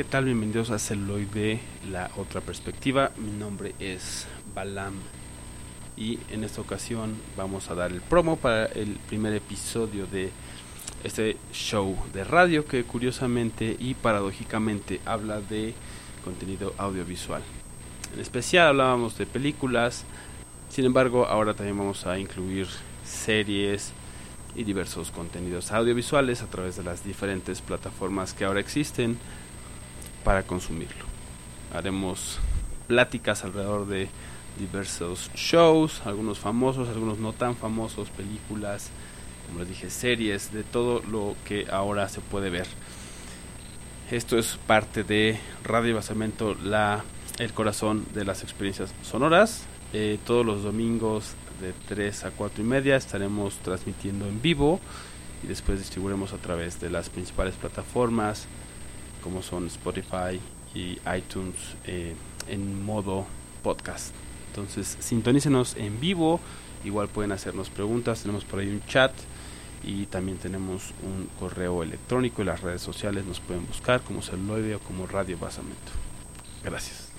¿qué tal? Bienvenidos a Celoide, la otra perspectiva. Mi nombre es Balam y en esta ocasión vamos a dar el promo para el primer episodio de este show de radio que curiosamente y paradójicamente habla de contenido audiovisual. En especial hablábamos de películas, sin embargo ahora también vamos a incluir series y diversos contenidos audiovisuales a través de las diferentes plataformas que ahora existen para consumirlo. Haremos pláticas alrededor de diversos shows, algunos famosos, algunos no tan famosos, películas, como les dije, series, de todo lo que ahora se puede ver. Esto es parte de Radio Basamento, la, el corazón de las experiencias sonoras. Eh, todos los domingos de 3 a 4 y media estaremos transmitiendo en vivo y después distribuiremos a través de las principales plataformas como son Spotify y iTunes eh, en modo podcast. Entonces sintonícenos en vivo, igual pueden hacernos preguntas, tenemos por ahí un chat y también tenemos un correo electrónico y las redes sociales nos pueden buscar como celuloide o como radio basamento. Gracias.